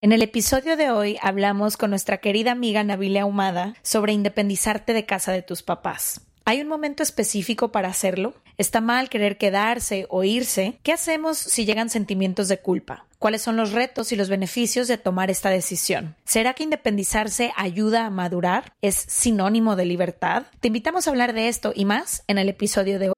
En el episodio de hoy hablamos con nuestra querida amiga Nabila Ahumada sobre independizarte de casa de tus papás. ¿Hay un momento específico para hacerlo? ¿Está mal querer quedarse o irse? ¿Qué hacemos si llegan sentimientos de culpa? ¿Cuáles son los retos y los beneficios de tomar esta decisión? ¿Será que independizarse ayuda a madurar? ¿Es sinónimo de libertad? Te invitamos a hablar de esto y más en el episodio de hoy.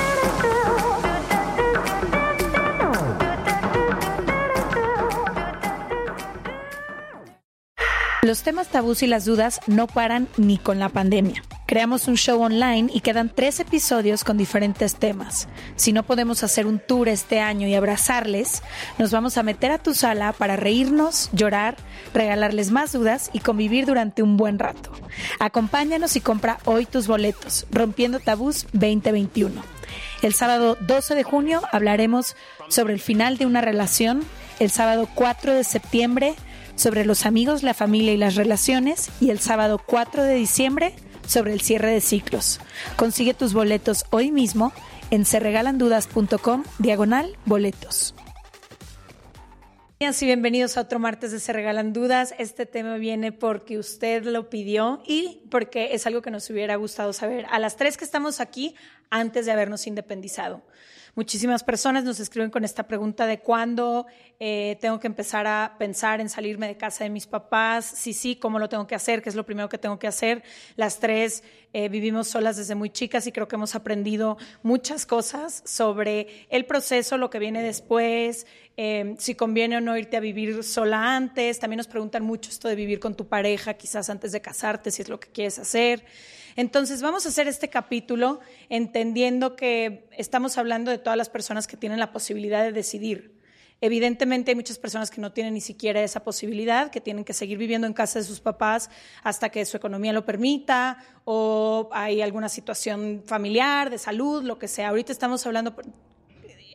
Los temas tabús y las dudas no paran ni con la pandemia. Creamos un show online y quedan tres episodios con diferentes temas. Si no podemos hacer un tour este año y abrazarles, nos vamos a meter a tu sala para reírnos, llorar, regalarles más dudas y convivir durante un buen rato. Acompáñanos y compra hoy tus boletos, Rompiendo Tabús 2021. El sábado 12 de junio hablaremos sobre el final de una relación. El sábado 4 de septiembre sobre los amigos, la familia y las relaciones. Y el sábado 4 de diciembre sobre el cierre de ciclos. Consigue tus boletos hoy mismo en serregalandudas.com diagonal boletos. Y bienvenidos a otro martes de Se Regalan Dudas. Este tema viene porque usted lo pidió y porque es algo que nos hubiera gustado saber a las tres que estamos aquí antes de habernos independizado. Muchísimas personas nos escriben con esta pregunta de cuándo eh, tengo que empezar a pensar en salirme de casa de mis papás, sí, sí, cómo lo tengo que hacer, qué es lo primero que tengo que hacer. Las tres eh, vivimos solas desde muy chicas y creo que hemos aprendido muchas cosas sobre el proceso, lo que viene después, eh, si conviene o no irte a vivir sola antes. También nos preguntan mucho esto de vivir con tu pareja, quizás antes de casarte, si es lo que quieres hacer. Entonces vamos a hacer este capítulo entendiendo que estamos hablando de todas las personas que tienen la posibilidad de decidir. Evidentemente hay muchas personas que no tienen ni siquiera esa posibilidad, que tienen que seguir viviendo en casa de sus papás hasta que su economía lo permita o hay alguna situación familiar, de salud, lo que sea. Ahorita estamos hablando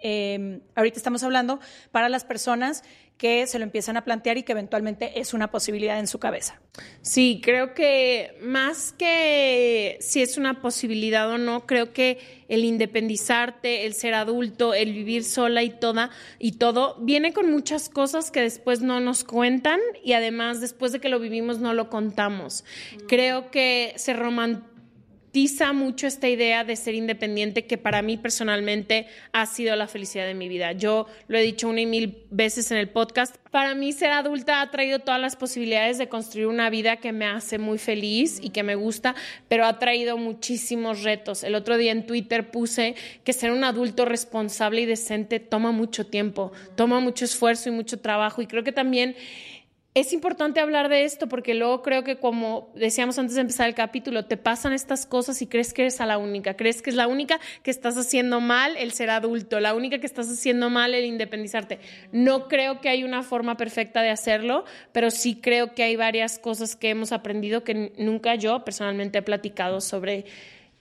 eh, ahorita estamos hablando para las personas que se lo empiezan a plantear y que eventualmente es una posibilidad en su cabeza. Sí, creo que más que si es una posibilidad o no, creo que el independizarte, el ser adulto, el vivir sola y toda y todo viene con muchas cosas que después no nos cuentan y además después de que lo vivimos no lo contamos. Creo que se romantiza mucho esta idea de ser independiente que para mí personalmente ha sido la felicidad de mi vida. Yo lo he dicho una y mil veces en el podcast. Para mí ser adulta ha traído todas las posibilidades de construir una vida que me hace muy feliz y que me gusta, pero ha traído muchísimos retos. El otro día en Twitter puse que ser un adulto responsable y decente toma mucho tiempo, toma mucho esfuerzo y mucho trabajo y creo que también es importante hablar de esto porque luego creo que como decíamos antes de empezar el capítulo, te pasan estas cosas y crees que eres a la única, crees que es la única que estás haciendo mal el ser adulto, la única que estás haciendo mal el independizarte. No creo que hay una forma perfecta de hacerlo, pero sí creo que hay varias cosas que hemos aprendido que nunca yo personalmente he platicado sobre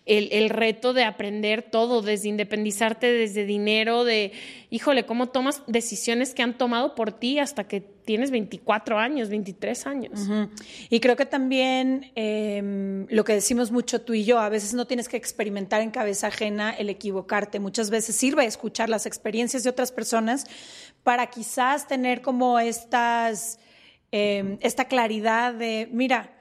el, reto de aprender todo, desde independizarte, desde dinero, de, híjole, cómo tomas decisiones que han tomado por ti hasta que tienes 24 años, 23 años. Y creo que también em, lo que decimos mucho tú y yo, a veces no tienes que experimentar en cabeza ajena el equivocarte, muchas veces sirve escuchar las experiencias de otras personas para quizás tener como estas, em, esta claridad de, mira,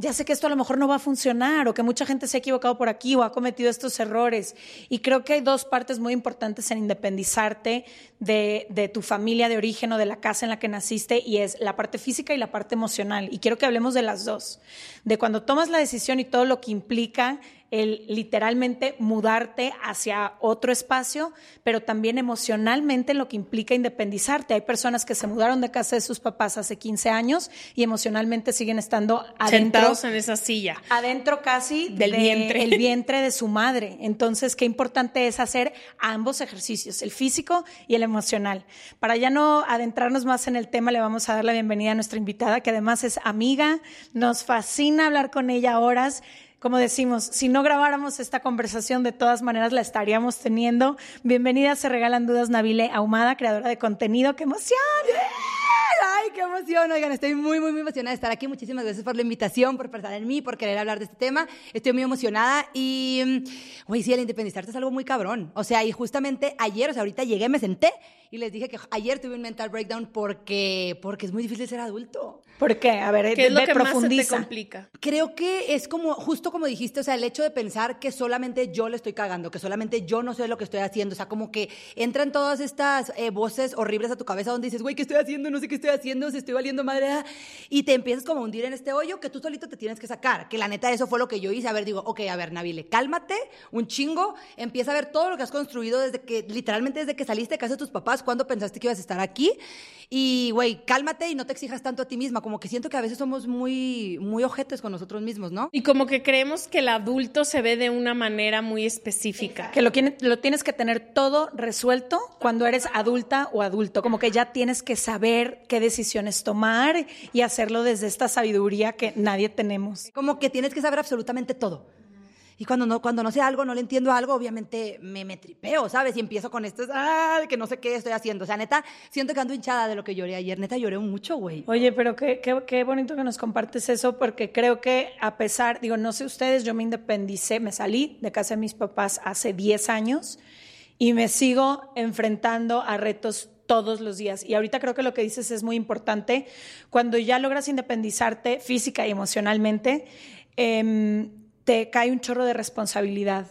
ya sé que esto a lo mejor no va a funcionar o que mucha gente se ha equivocado por aquí o ha cometido estos errores. Y creo que hay dos partes muy importantes en independizarte de, de, tu familia de origen o de la casa en la que naciste y es la parte física y la parte emocional. Y quiero que hablemos de las dos. De cuando tomas la decisión y todo lo que implica el literalmente mudarte hacia otro espacio, pero también emocionalmente lo que implica independizarte. Hay personas que se mudaron de casa de sus papás hace 15 años y emocionalmente siguen estando adentro. Sentados en esa silla. Adentro casi del vientre. El vientre de su madre. Entonces, qué importante es hacer ambos ejercicios, el físico y el emocional. Para ya no adentrarnos más en el tema, le vamos a dar la bienvenida a nuestra invitada, que además es amiga. Nos fascina hablar con ella horas como decimos, si no grabáramos esta conversación, de todas maneras la estaríamos teniendo. Bienvenida, se regalan dudas, Nabile Ahumada, creadora de contenido. ¡Qué emoción! ¡Ay, qué emoción! Oigan, estoy muy, muy, muy emocionada de estar aquí. Muchísimas gracias por la invitación, por pensar en mí, por querer hablar de este tema. Estoy muy emocionada y, güey, sí, el independizarte es algo muy cabrón. O sea, y justamente ayer, o sea, ahorita llegué, me senté y les dije que ayer tuve un mental breakdown porque, porque es muy difícil ser adulto. ¿Por qué? A ver, ¿qué es lo que profundiza. más se te complica? Creo que es como, justo como dijiste, o sea, el hecho de pensar que solamente yo le estoy cagando, que solamente yo no sé lo que estoy haciendo, o sea, como que entran todas estas eh, voces horribles a tu cabeza donde dices, güey, ¿qué estoy haciendo? No sé qué estoy haciendo, si estoy valiendo madre, ah", y te empiezas como a hundir en este hoyo que tú solito te tienes que sacar, que la neta eso fue lo que yo hice, a ver, digo, ok, a ver, Nabile, cálmate un chingo, empieza a ver todo lo que has construido desde que, literalmente desde que saliste de casa de tus papás, cuando pensaste que ibas a estar aquí. Y, güey, cálmate y no te exijas tanto a ti misma. Como que siento que a veces somos muy, muy ojetes con nosotros mismos, ¿no? Y como que creemos que el adulto se ve de una manera muy específica. Que lo, lo tienes que tener todo resuelto cuando eres adulta o adulto. Como que ya tienes que saber qué decisiones tomar y hacerlo desde esta sabiduría que nadie tenemos. Como que tienes que saber absolutamente todo. Y cuando no, cuando no sé algo, no le entiendo algo, obviamente me, me tripeo, ¿sabes? Y empiezo con esto, ah, que no sé qué estoy haciendo. O sea, neta, siento que ando hinchada de lo que lloré ayer. Neta, lloré mucho, güey. Oye, pero qué, qué, qué bonito que nos compartes eso, porque creo que a pesar, digo, no sé ustedes, yo me independicé, me salí de casa de mis papás hace 10 años y me sigo enfrentando a retos todos los días. Y ahorita creo que lo que dices es muy importante. Cuando ya logras independizarte física y emocionalmente, eh, te cae un chorro de responsabilidad.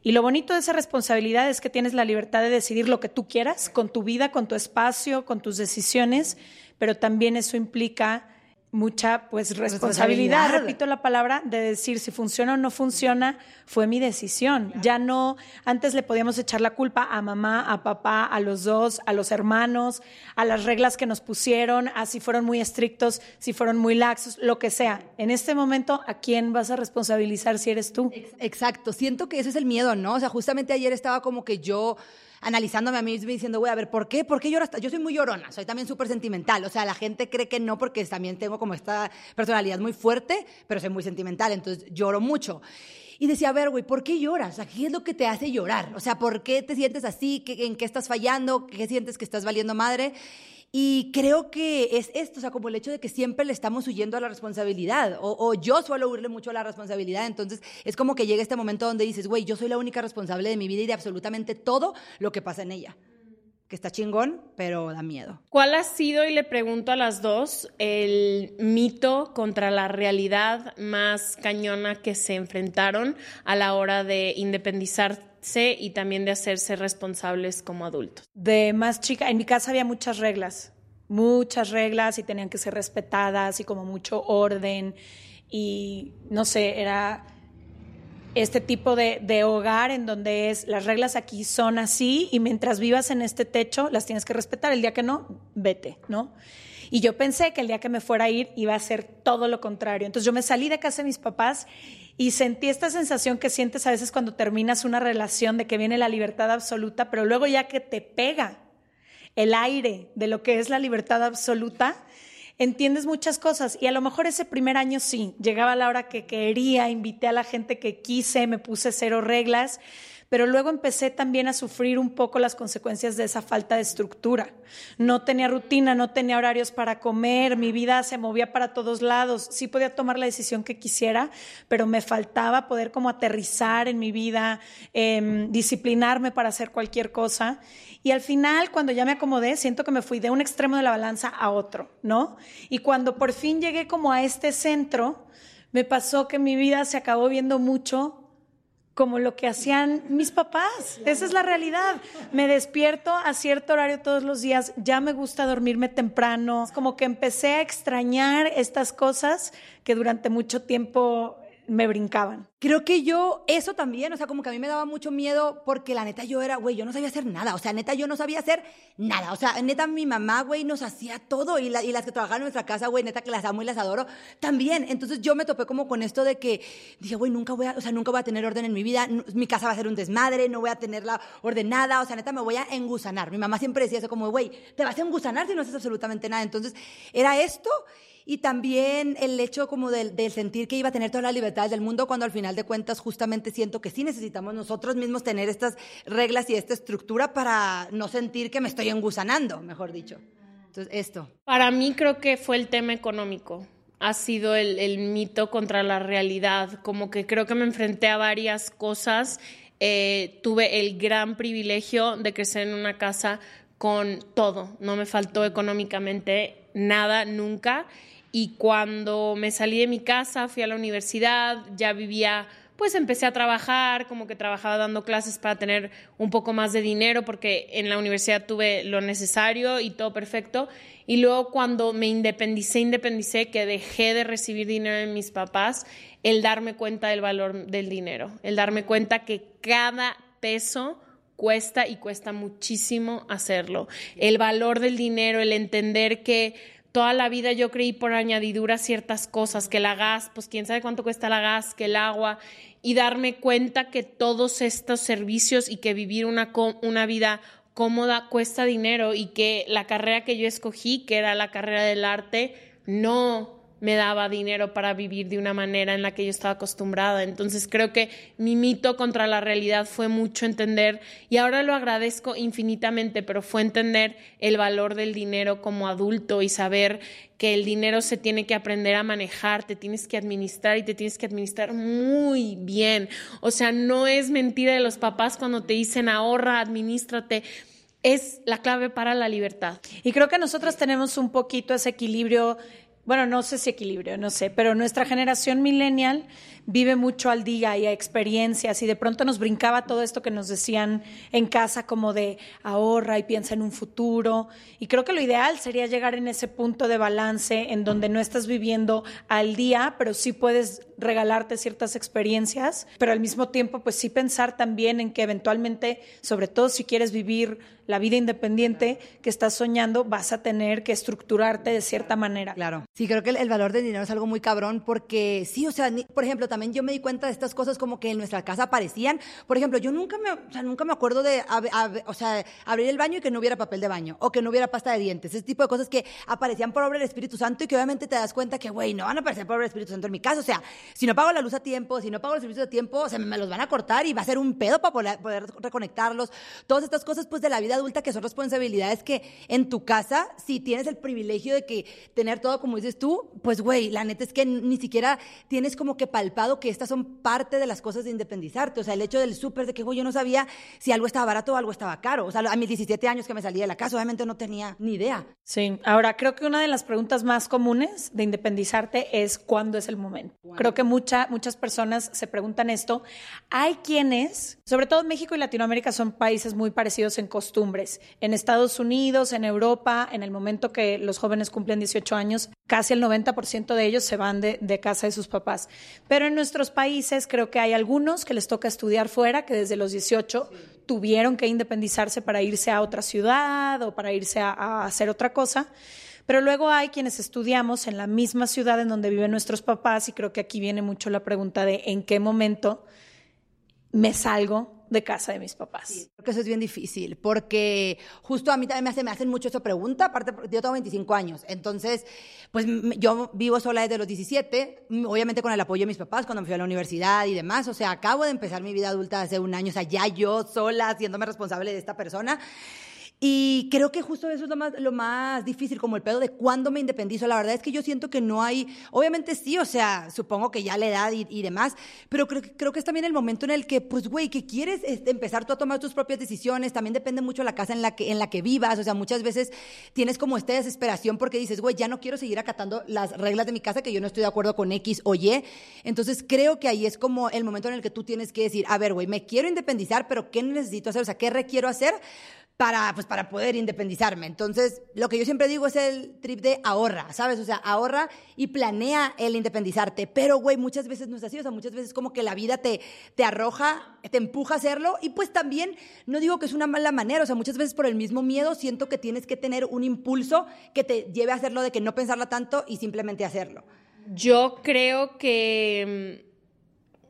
Y lo bonito de esa responsabilidad es que tienes la libertad de decidir lo que tú quieras con tu vida, con tu espacio, con tus decisiones, pero también eso implica mucha pues responsabilidad, repito la palabra, de decir si funciona o no funciona, fue mi decisión. Ya no, antes le podíamos echar la culpa a mamá, a papá, a los dos, a los hermanos, a las reglas que nos pusieron, a si fueron muy estrictos, si fueron muy laxos, lo que sea. En este momento, ¿a quién vas a responsabilizar si eres tú? Exacto, siento que ese es el miedo, ¿no? O sea, justamente ayer estaba como que yo analizándome a mí misma diciendo, güey, a ver, ¿por qué? ¿Por qué lloras? Yo soy muy llorona, soy también súper sentimental. O sea, la gente cree que no porque también tengo como esta personalidad muy fuerte, pero soy muy sentimental, entonces lloro mucho. Y decía, a ver, güey, ¿por qué lloras? O ¿qué es lo que te hace llorar? O sea, ¿por qué te sientes así? ¿En qué estás fallando? ¿Qué sientes que estás valiendo madre? Y creo que es esto, o sea, como el hecho de que siempre le estamos huyendo a la responsabilidad, o, yo suelo huirle mucho a la responsabilidad, entonces es como que llega este momento donde dices, güey, yo soy la única responsable de mi vida y de absolutamente todo lo que pasa en ella. Que está chingón, pero da miedo. ¿Cuál ha sido, y le pregunto a las dos, el mito contra la realidad más cañona que se enfrentaron a la hora de independizar y también de hacerse responsables como adultos. De más chica, en mi casa había muchas reglas, muchas reglas y tenían que ser respetadas y como mucho orden y no sé, era este tipo de, de, hogar en donde es las reglas aquí son así y mientras vivas en este techo las tienes que respetar. El día que no, vete, ¿no? Y yo pensé que el día que me fuera a ir iba a ser todo lo contrario. Entonces yo me salí de casa de mis papás y sentí esta sensación que sientes a veces cuando terminas una relación de que viene la libertad absoluta, pero luego ya que te pega el aire de lo que es la libertad absoluta, entiendes muchas cosas. Y a lo mejor ese primer año sí, llegaba la hora que quería, invité a la gente que quise, me puse cero reglas, pero luego empecé también a sufrir un poco las consecuencias de esa falta de estructura. No tenía rutina, no tenía horarios para comer, mi vida se movía para todos lados. Sí podía tomar la decisión que quisiera, pero me faltaba poder como aterrizar en mi vida, eh, disciplinarme para hacer cualquier cosa. Y al final, cuando ya me acomodé, siento que me fui de un extremo de la balanza a otro, ¿no? Y cuando por fin llegué como a este centro, me pasó que mi vida se acabó viendo mucho como lo que hacían mis papás. Esa es la realidad. Me despierto a cierto horario todos los días, ya me gusta dormirme temprano, como que empecé a extrañar estas cosas que durante mucho tiempo me brincaban. Creo que yo, eso también, o sea, como que a mí me daba mucho miedo porque la neta yo era, güey, yo no sabía hacer nada, o sea, neta yo no sabía hacer nada, o sea, neta mi mamá, güey, nos hacía todo y, las que trabajaban en nuestra casa, güey, neta que las amo y las adoro, también. Entonces yo me topé como con esto de que dije, güey, nunca voy a, o sea, nunca voy a tener orden en mi vida, mi casa va a ser un desmadre, no voy a tenerla ordenada, o sea, neta me voy a engusanar. Mi mamá siempre decía eso como, güey, te vas a engusanar si no haces absolutamente nada. Entonces era esto y también el hecho como del, sentir que iba a tener todas las libertades del mundo cuando al final de cuentas justamente siento que sí necesitamos nosotros mismos tener estas reglas y esta estructura para no sentir que me estoy engusanando, mejor dicho. Entonces, esto. Para mí creo que fue el tema económico. Ha sido el, el mito contra la realidad. Como que creo que me enfrenté a varias cosas. Eh, tuve el gran privilegio de crecer en una casa con todo. No me faltó económicamente nada nunca y cuando me salí de mi casa, fui a la universidad, ya vivía, pues empecé a trabajar, como que trabajaba dando clases para tener un poco más de dinero, porque en la universidad tuve lo necesario y todo perfecto. Y luego cuando me independicé, independicé, que dejé de recibir dinero de mis papás, el darme cuenta del valor del dinero, el darme cuenta que cada peso cuesta y cuesta muchísimo hacerlo. El valor del dinero, el entender que toda la vida yo creí por añadidura ciertas cosas, que la gas, pues quién sabe cuánto cuesta la gas, que el agua, y darme cuenta que todos estos servicios y que vivir una, una vida cómoda cuesta dinero y que la carrera que yo escogí, que era la carrera del arte, no me daba dinero para vivir de una manera en la que yo estaba acostumbrada. Entonces creo que mi mito contra la realidad fue mucho entender, y ahora lo agradezco infinitamente, pero fue entender el valor del dinero como adulto y saber que el dinero se tiene que aprender a manejar, te tienes que administrar y te tienes que administrar muy bien. O sea, no es mentira de los papás cuando te dicen ahorra, administrate es la clave para la libertad. Y creo que nosotros tenemos un poquito ese equilibrio bueno, no sé si equilibrio, no sé, pero nuestra generación millennial vive mucho al día y a experiencias y de pronto nos brincaba todo esto que nos decían en casa como de ahorra y piensa en un futuro y creo que lo ideal sería llegar en ese punto de balance en donde no estás viviendo al día, pero sí puedes regalarte ciertas experiencias, pero al mismo tiempo pues sí pensar también en que eventualmente, sobre todo si quieres vivir la vida independiente que estás soñando, vas a tener que estructurarte de cierta manera. Claro. Sí, creo que el, valor del dinero es algo muy cabrón porque sí, o sea, por ejemplo, también yo me di cuenta de estas cosas como que en nuestra casa aparecían. Por ejemplo, yo nunca me, o sea, nunca me acuerdo de, o sea, abrir el baño y que no hubiera papel de baño o que no hubiera pasta de dientes. Ese tipo de cosas que aparecían por obra del Espíritu Santo y que obviamente te das cuenta que, güey, no van a aparecer por obra del Espíritu Santo en mi casa. O sea, si no pago la luz a tiempo, si no pago el servicio a tiempo, o sea, me los van a cortar y va a ser un pedo para poder, poder reconectarlos. Todas estas cosas, pues, de la vida adulta que son responsabilidades que en tu casa, si tienes el privilegio de que tener todo como dices tú, pues, güey, la neta es que ni siquiera tienes como que que estas son parte de las cosas de independizarte. O sea, el hecho del súper, de que, yo no sabía si algo estaba barato o algo estaba caro. O sea, a mis 17 años que me salí de la casa, obviamente no tenía ni idea. Sí, ahora creo que una de las preguntas más comunes de independizarte es cuándo es el momento. Creo que mucha, muchas personas se preguntan esto. Hay quienes, sobre todo México y Latinoamérica, son países muy parecidos en costumbres. En Estados Unidos, en Europa, en el momento que los jóvenes cumplen 18 años, casi el 90% de ellos se van de, de, casa de sus papás. Pero en nuestros países creo que hay algunos que les toca estudiar fuera, que desde los 18 tuvieron que independizarse para irse a otra ciudad o para irse a, a hacer otra cosa. Pero luego hay quienes estudiamos en la misma ciudad en donde viven nuestros papás y creo que aquí viene mucho la pregunta de en qué momento me salgo de casa de mis papás. Creo que eso es bien difícil, porque justo a mí también me, me hacen mucho esa pregunta, aparte yo tengo 25 años, entonces, pues yo vivo sola desde los 17, obviamente con el apoyo de mis papás cuando me fui a la universidad y demás, o sea, acabo de empezar mi vida adulta hace un año, o sea, ya yo sola, haciéndome responsable de esta persona. Y creo que justo eso es lo más, lo más difícil, como el pedo de cuándo me independizo. La verdad es que yo siento que no hay, obviamente sí, o sea, supongo que ya la edad y, demás, pero creo, creo, que es también el momento en el que, pues, güey, que quieres este, empezar tú a tomar tus propias decisiones, también depende mucho de la casa en la, que, en la que vivas, o sea, muchas veces tienes como esta desesperación porque dices, güey, ya no quiero seguir acatando las reglas de mi casa, que yo no estoy de acuerdo con X o Y. Entonces creo que ahí es como el momento en el que tú tienes que decir, a ver, güey, me quiero independizar, pero ¿qué necesito hacer? O sea, ¿qué requiero hacer? Para, pues, para poder independizarme. Entonces, lo que yo siempre digo es el trip de ahorra, ¿sabes? O sea, ahorra y planea el independizarte. Pero, güey, muchas veces no es así. O sea, muchas veces como que la vida te, te arroja, te empuja a hacerlo. Y pues también, no digo que es una mala manera. O sea, muchas veces por el mismo miedo siento que tienes que tener un impulso que te lleve a hacerlo de que no pensarlo tanto y simplemente hacerlo. Yo creo que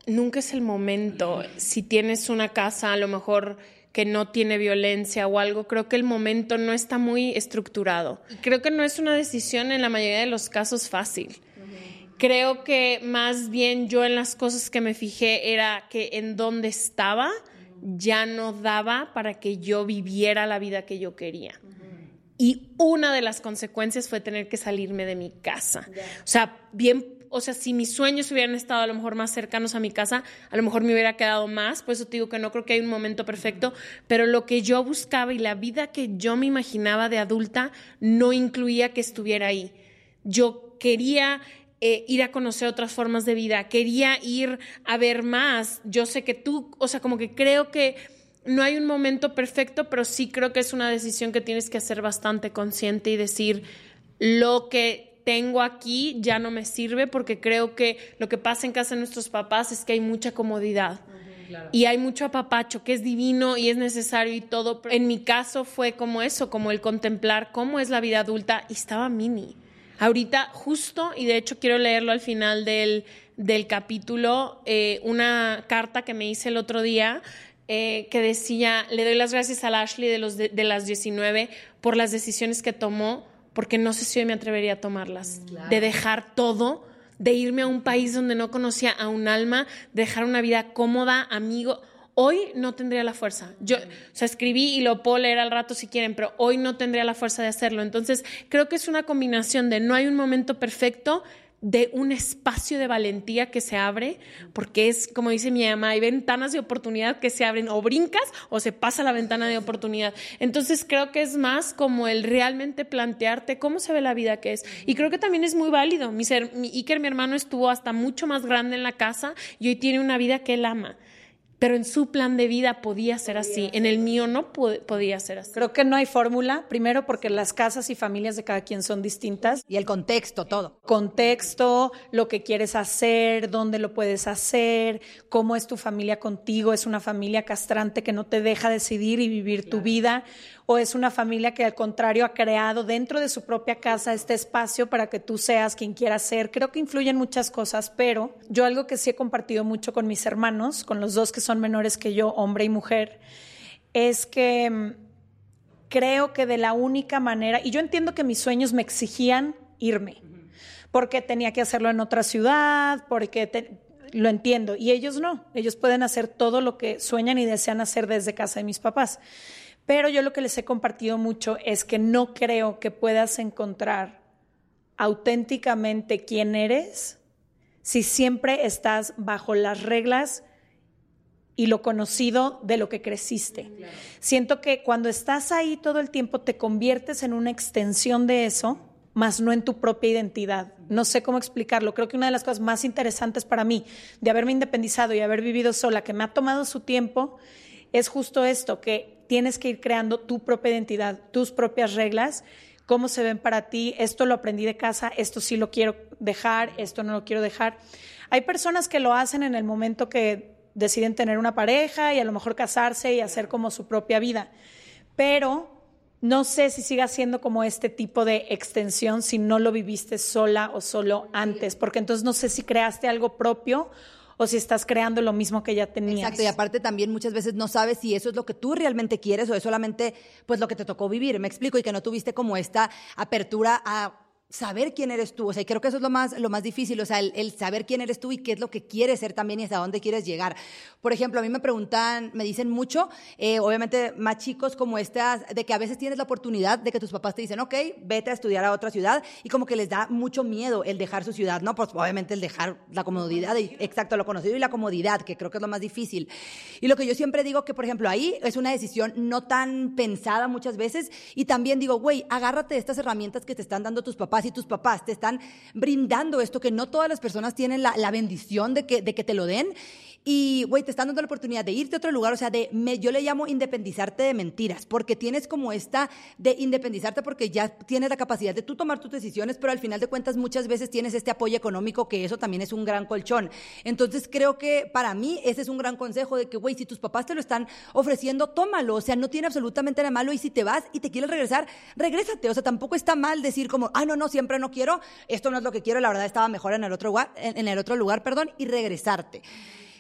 mm, nunca es el momento. Si tienes una casa, a lo mejor que no tiene violencia o algo, creo que el momento no está muy estructurado. Creo que no es una decisión en la mayoría de los casos fácil. Creo que más bien yo en las cosas que me fijé era que en donde estaba ya no daba para que yo viviera la vida que yo quería. Y una de las consecuencias fue tener que salirme de mi casa. O sea, bien o sea, si mis sueños hubieran estado a lo mejor más cercanos a mi casa, a lo mejor me hubiera quedado más, por eso te digo que no creo que hay un momento perfecto, pero lo que yo buscaba y la vida que yo me imaginaba de adulta no incluía que estuviera ahí. Yo quería eh, ir a conocer otras formas de vida, quería ir a ver más. Yo sé que tú, o sea, como que creo que no hay un momento perfecto, pero sí creo que es una decisión que tienes que hacer bastante consciente y decir lo que tengo aquí ya no me sirve porque creo que lo que pasa en casa de nuestros papás es que hay mucha comodidad. Y hay mucho apapacho que es divino y es necesario y todo. En mi caso fue como eso, como el contemplar cómo es la vida adulta y estaba mini. Ahorita justo, y de hecho quiero leerlo al final del, del capítulo, eh, una carta que me hice el otro día eh, que decía, le doy las gracias a Ashley de, los de, de las 19 por las decisiones que tomó porque no sé si hoy me atrevería a tomarlas. Claro. De dejar todo, de irme a un país donde no conocía a un alma, dejar una vida cómoda, amigo. Hoy no tendría la fuerza. Yo, o sea, escribí y lo puedo leer al rato si quieren, pero hoy no tendría la fuerza de hacerlo. Entonces, creo que es una combinación de no hay un momento perfecto, de un espacio de valentía que se abre, porque es, como dice mi mamá, hay ventanas de oportunidad que se abren, o brincas o se pasa la ventana de oportunidad. Entonces creo que es más como el realmente plantearte cómo se ve la vida que es. Y creo que también es muy válido. Mi, ser, Iker, mi hermano, estuvo hasta mucho más grande en la casa y hoy tiene una vida que él ama pero en su plan de vida podía ser así, en el mío no podía ser así. Creo que no hay fórmula, primero porque las casas y familias de cada quien son distintas. Y el contexto, todo. Contexto, lo que quieres hacer, dónde lo puedes hacer, cómo es tu familia contigo, es una familia castrante que no te deja decidir y vivir claro. tu vida o es una familia que al contrario ha creado dentro de su propia casa este espacio para que tú seas quien quieras ser. Creo que influyen muchas cosas, pero yo algo que sí he compartido mucho con mis hermanos, con los dos que son menores que yo, hombre y mujer, es que mm, creo que de la única manera, y yo entiendo que mis sueños me exigían irme, porque tenía que hacerlo en otra ciudad, porque te, lo entiendo, y ellos no, ellos pueden hacer todo lo que sueñan y desean hacer desde casa de mis papás. Pero yo lo que les he compartido mucho es que no creo que puedas encontrar auténticamente quién eres si siempre estás bajo las reglas y lo conocido de lo que creciste. Claro. Siento que cuando estás ahí todo el tiempo te conviertes en una extensión de eso, más no en tu propia identidad. No sé cómo explicarlo. Creo que una de las cosas más interesantes para mí de haberme independizado y haber vivido sola, que me ha tomado su tiempo, es justo esto, que tienes que ir creando tu propia identidad, tus propias reglas, cómo se ven para ti, esto lo aprendí de casa, esto sí lo quiero dejar, esto no lo quiero dejar. Hay personas que lo hacen en el momento que deciden tener una pareja y a lo mejor casarse y hacer como su propia vida, pero no sé si siga siendo como este tipo de extensión si no lo viviste sola o solo antes, porque entonces no sé si creaste algo propio o si estás creando lo mismo que ya tenías. Exacto, y aparte también muchas veces no sabes si eso es lo que tú realmente quieres o es solamente pues lo que te tocó vivir, me explico, y que no tuviste como esta apertura a saber quién eres tú. O sea, creo que eso es lo más, lo más difícil, o sea, el, saber quién eres tú y qué es lo que quieres ser también y hasta dónde quieres llegar. Por ejemplo, a mí me preguntan, me dicen mucho, eh, obviamente más chicos como estas, de que a veces tienes la oportunidad de que tus papás te dicen, ok, vete a estudiar a otra ciudad y como que les da mucho miedo el dejar su ciudad, ¿no? Pues obviamente el dejar la comodidad, exacto, lo conocido y la comodidad, que creo que es lo más difícil. Y lo que yo siempre digo que, por ejemplo, ahí es una decisión no tan pensada muchas veces y también digo, güey, agárrate de estas herramientas que te están dando tus papás y tus papás te están brindando esto que no todas las personas tienen la, bendición de que, de que te lo den. Y, güey, te están dando la oportunidad de irte a otro lugar, o sea, de, me, yo le llamo independizarte de mentiras, porque tienes como esta de independizarte porque ya tienes la capacidad de tú tomar tus decisiones, pero al final de cuentas muchas veces tienes este apoyo económico, que eso también es un gran colchón. Entonces creo que para mí ese es un gran consejo de que, güey, si tus papás te lo están ofreciendo, tómalo, o sea, no tiene absolutamente nada malo y si te vas y te quieres regresar, regrésate, o sea, tampoco está mal decir como, ah, no, no, siempre no quiero, esto no es lo que quiero, la verdad estaba mejor en el otro lugar, en el otro lugar, perdón, y regresarte.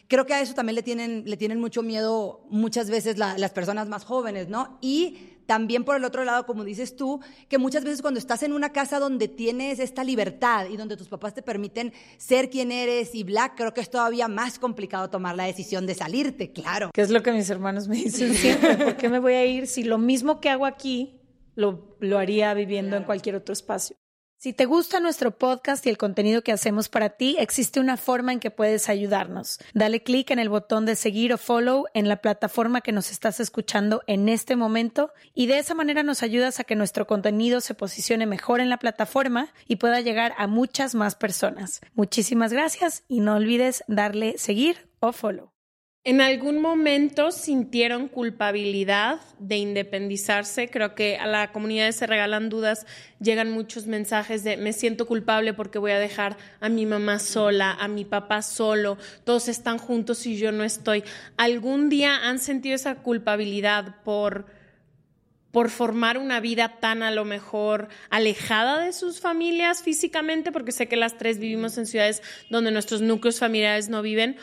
Creo que a eso también le tienen, le tienen mucho miedo muchas veces las personas más jóvenes, ¿no? Y también por el otro lado, como dices tú, que muchas veces cuando estás en una casa donde tienes esta libertad y donde tus papás te permiten ser quien eres y black, creo que es todavía más complicado tomar la decisión de salirte, claro. Que es lo que mis hermanos me dicen siempre, ¿por qué me voy a ir si lo mismo que hago aquí lo, lo haría viviendo en cualquier otro espacio? Si te gusta nuestro podcast y el contenido que hacemos para ti, existe una forma en que puedes ayudarnos. Dale clic en el botón de seguir o follow en la plataforma que nos estás escuchando en este momento y de esa manera nos ayudas a que nuestro contenido se posicione mejor en la plataforma y pueda llegar a muchas más personas. Muchísimas gracias y no olvides darle seguir o follow. ¿En algún momento sintieron culpabilidad de independizarse? Creo que a la comunidad Se Regalan Dudas llegan muchos mensajes de me siento culpable porque voy a dejar a mi mamá sola, a mi papá solo, todos están juntos y yo no estoy. ¿Algún día han sentido esa culpabilidad por, por formar una vida tan a lo mejor alejada de sus familias físicamente? Porque sé que las tres vivimos en ciudades donde nuestros núcleos familiares no viven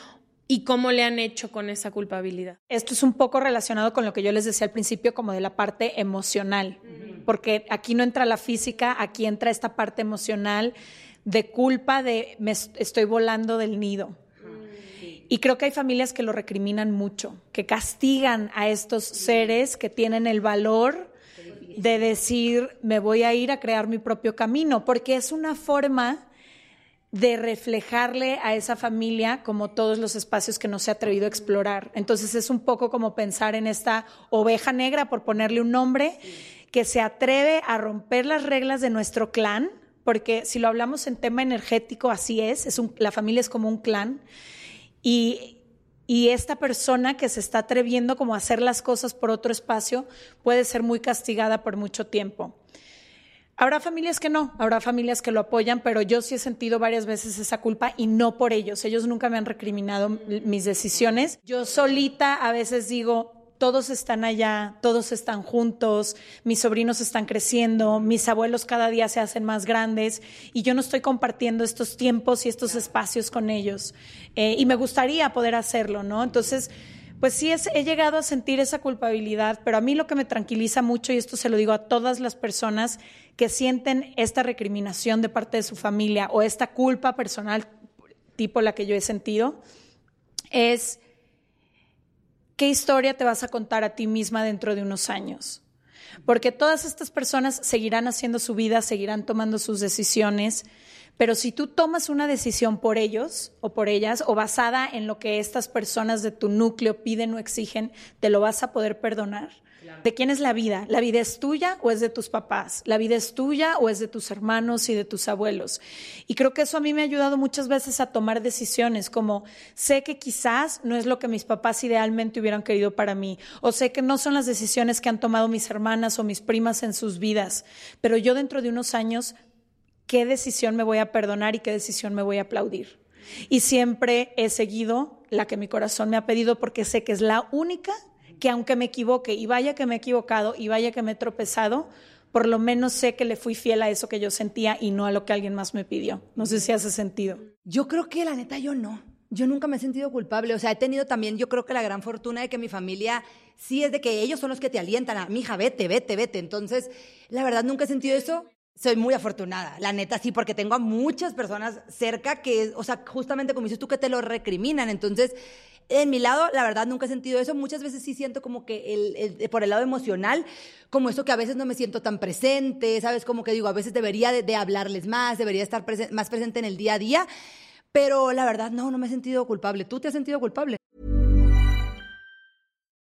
y cómo le han hecho con esa culpabilidad. Esto es un poco relacionado con lo que yo les decía al principio, como de la parte emocional, porque aquí no entra la física, aquí entra esta parte emocional de culpa de me estoy volando del nido. Y creo que hay familias que lo recriminan mucho, que castigan a estos seres que tienen el valor de decir, me voy a ir a crear mi propio camino, porque es una forma de reflejarle a esa familia como todos los espacios que no se ha atrevido a explorar. Entonces es un poco como pensar en esta oveja negra, por ponerle un nombre, que se atreve a romper las reglas de nuestro clan, porque si lo hablamos en tema energético, así es, es la familia es como un clan, y, y esta persona que se está atreviendo como a hacer las cosas por otro espacio puede ser muy castigada por mucho tiempo. Habrá familias que no, habrá familias que lo apoyan, pero yo sí he sentido varias veces esa culpa y no por ellos. Ellos nunca me han recriminado mis decisiones. Yo solita a veces digo, todos están allá, todos están juntos, mis sobrinos están creciendo, mis abuelos cada día se hacen más grandes y yo no estoy compartiendo estos tiempos y estos espacios con ellos. Eh, y me gustaría poder hacerlo, ¿no? Entonces, pues sí he llegado a sentir esa culpabilidad, pero a mí lo que me tranquiliza mucho, y esto se lo digo a todas las personas que sienten esta recriminación de parte de su familia o esta culpa personal tipo la que yo he sentido, es qué historia te vas a contar a ti misma dentro de unos años. Porque todas estas personas seguirán haciendo su vida, seguirán tomando sus decisiones, pero si tú tomas una decisión por ellos o por ellas o basada en lo que estas personas de tu núcleo piden o exigen, te lo vas a poder perdonar. ¿De quién es la vida? ¿La vida es tuya o es de tus papás? ¿La vida es tuya o es de tus hermanos y de tus abuelos? Y creo que eso a mí me ha ayudado muchas veces a tomar decisiones, como sé que quizás no es lo que mis papás idealmente hubieran querido para mí, o sé que no son las decisiones que han tomado mis hermanas o mis primas en sus vidas, pero yo dentro de unos años, ¿qué decisión me voy a perdonar y qué decisión me voy a aplaudir? Y siempre he seguido la que mi corazón me ha pedido porque sé que es la única que aunque me equivoque y vaya que me he equivocado y vaya que me he tropezado, por lo menos sé que le fui fiel a eso que yo sentía y no a lo que alguien más me pidió. No sé si hace sentido. Yo creo que la neta yo no. Yo nunca me he sentido culpable. O sea, he tenido también, yo creo que la gran fortuna de que mi familia sí es de que ellos son los que te alientan a, mi hija, vete, vete, vete. Entonces, la verdad, nunca he sentido eso. Soy muy afortunada, la neta sí, porque tengo a muchas personas cerca que, o sea, justamente como dices tú, que te lo recriminan. Entonces, en mi lado, la verdad, nunca he sentido eso. Muchas veces sí siento como que el, por el lado emocional, como eso que a veces no me siento tan presente, ¿sabes? Como que digo, a veces debería de, hablarles más, debería estar más presente en el día a día. Pero la verdad, no, no me he sentido culpable. ¿Tú te has sentido culpable?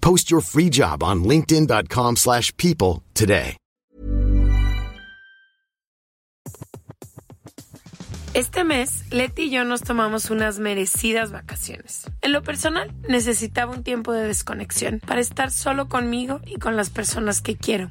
Post your free job on linkedin.com/people today. Este mes, Leti y yo nos tomamos unas merecidas vacaciones. En lo personal, necesitaba un tiempo de desconexión para estar solo conmigo y con las personas que quiero.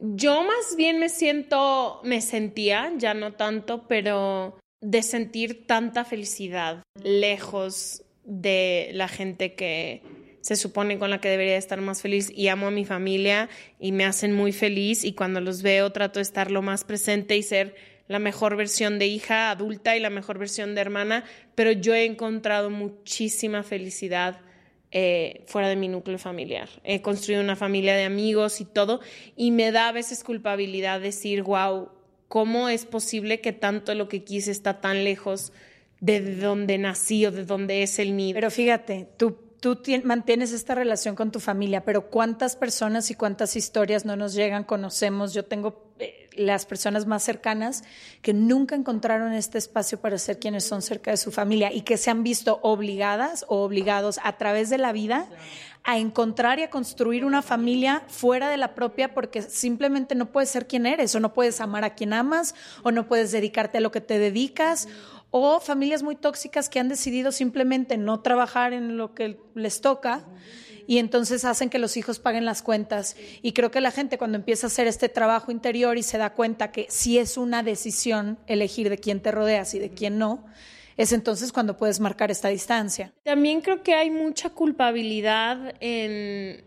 Yo más bien me siento, me sentía, ya no tanto, pero de sentir tanta felicidad lejos de la gente que se supone con la que debería estar más feliz. Y amo a mi familia y me hacen muy feliz. Y cuando los veo trato de estar lo más presente y ser la mejor versión de hija adulta y la mejor versión de hermana, pero yo he encontrado muchísima felicidad eh, fuera de mi núcleo familiar. He construido una familia de amigos y todo, y me da a veces culpabilidad decir, wow, ¿cómo es posible que tanto lo que quise está tan lejos de donde nací o de donde es el mío? Pero fíjate, tú, tú mantienes esta relación con tu familia, pero ¿cuántas personas y cuántas historias no nos llegan, conocemos? Yo tengo... Eh, las personas más cercanas que nunca encontraron este espacio para ser quienes son cerca de su familia y que se han visto obligadas o obligados a través de la vida a encontrar y a construir una familia fuera de la propia porque simplemente no puedes ser quien eres o no puedes amar a quien amas o no puedes dedicarte a lo que te dedicas o familias muy tóxicas que han decidido simplemente no trabajar en lo que les toca y entonces hacen que los hijos paguen las cuentas. Y creo que la gente cuando empieza a hacer este trabajo interior y se da cuenta que sí es una decisión elegir de quién te rodeas y de quién no, es entonces cuando puedes marcar esta distancia. También creo que hay mucha culpabilidad en,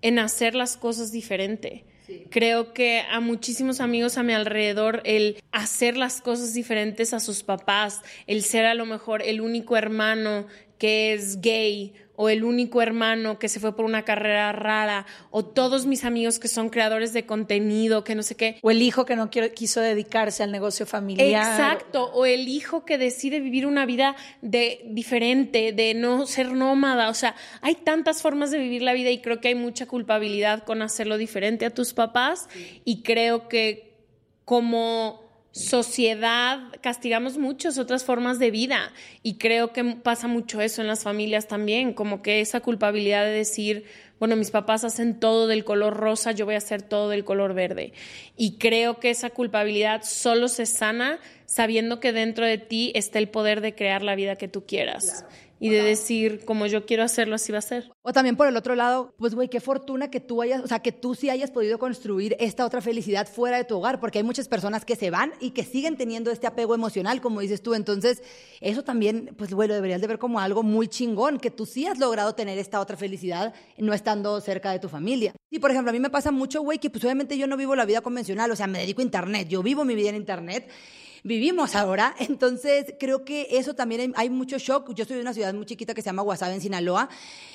en hacer las cosas diferente. Creo que a muchísimos amigos a mi alrededor el hacer las cosas diferentes a sus papás, el ser a lo mejor el único hermano que es gay o el único hermano que se fue por una carrera rara, o todos mis amigos que son creadores de contenido, que no sé qué. O el hijo que no quiso dedicarse al negocio familiar. Exacto, o el hijo que decide vivir una vida de, diferente, de no ser nómada. O sea, hay tantas formas de vivir la vida y creo que hay mucha culpabilidad con hacerlo diferente a tus papás y creo que como sociedad castigamos muchas otras formas de vida. Y creo que pasa mucho eso en las familias también, como que esa culpabilidad de decir, bueno, mis papás hacen todo del color rosa, yo voy a hacer todo del color verde. Y creo que esa culpabilidad solo se sana sabiendo que dentro de ti está el poder de crear la vida que tú quieras y de decir, como yo quiero hacerlo, así va a ser. O también por el otro lado, pues güey, qué fortuna que tú hayas, o sea, que tú sí hayas podido construir esta otra felicidad fuera de tu hogar, porque hay muchas personas que se van y que siguen teniendo este apego emocional, como dices tú. Entonces, eso también, pues bueno, deberías de ver como algo muy chingón, que tú sí has logrado tener esta otra felicidad no estando cerca de tu familia. Y por ejemplo, a mí me pasa mucho, güey, que pues obviamente yo no vivo la vida convencional, o sea, me dedico a internet, yo vivo mi vida en internet vivimos ahora. Entonces, creo que eso también hay, mucho shock. Yo soy de una ciudad muy chiquita que se llama Guasave, en Sinaloa.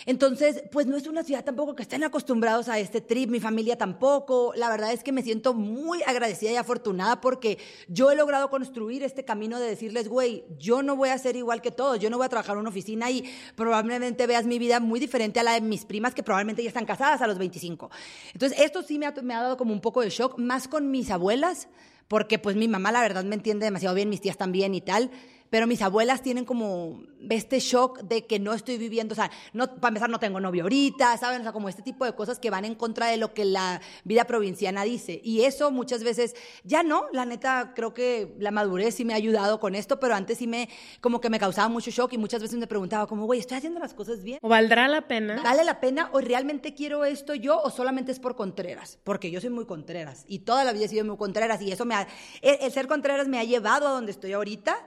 Entonces, pues no es una ciudad tampoco que estén acostumbrados a este trip, mi familia tampoco. La verdad es que me siento muy agradecida y afortunada porque yo he logrado construir este camino de decirles, güey, yo no voy a ser igual que todos, yo no voy a trabajar en una oficina y probablemente veas mi vida muy diferente a la de mis primas que probablemente ya están casadas a los 25. Entonces, esto sí me ha, me ha dado como un poco de shock, más con mis abuelas porque pues mi mamá la verdad me entiende demasiado bien, mis tías también y tal, pero mis abuelas tienen como este shock de que no estoy viviendo, o sea, no, para empezar no tengo novio ahorita, ¿saben? O sea, como este tipo de cosas que van en contra de lo que la vida provinciana dice. Y eso muchas veces, ya no, la neta, creo que la madurez sí me ha ayudado con esto, pero antes sí me, como que me causaba mucho shock y muchas veces me preguntaba como, güey, ¿estoy haciendo las cosas bien? ¿O valdrá la pena? ¿Vale la pena o realmente quiero esto yo o solamente es por Contreras? Porque yo soy muy Contreras y toda la vida he sido muy Contreras y eso me ha, el ser Contreras me ha llevado a donde estoy ahorita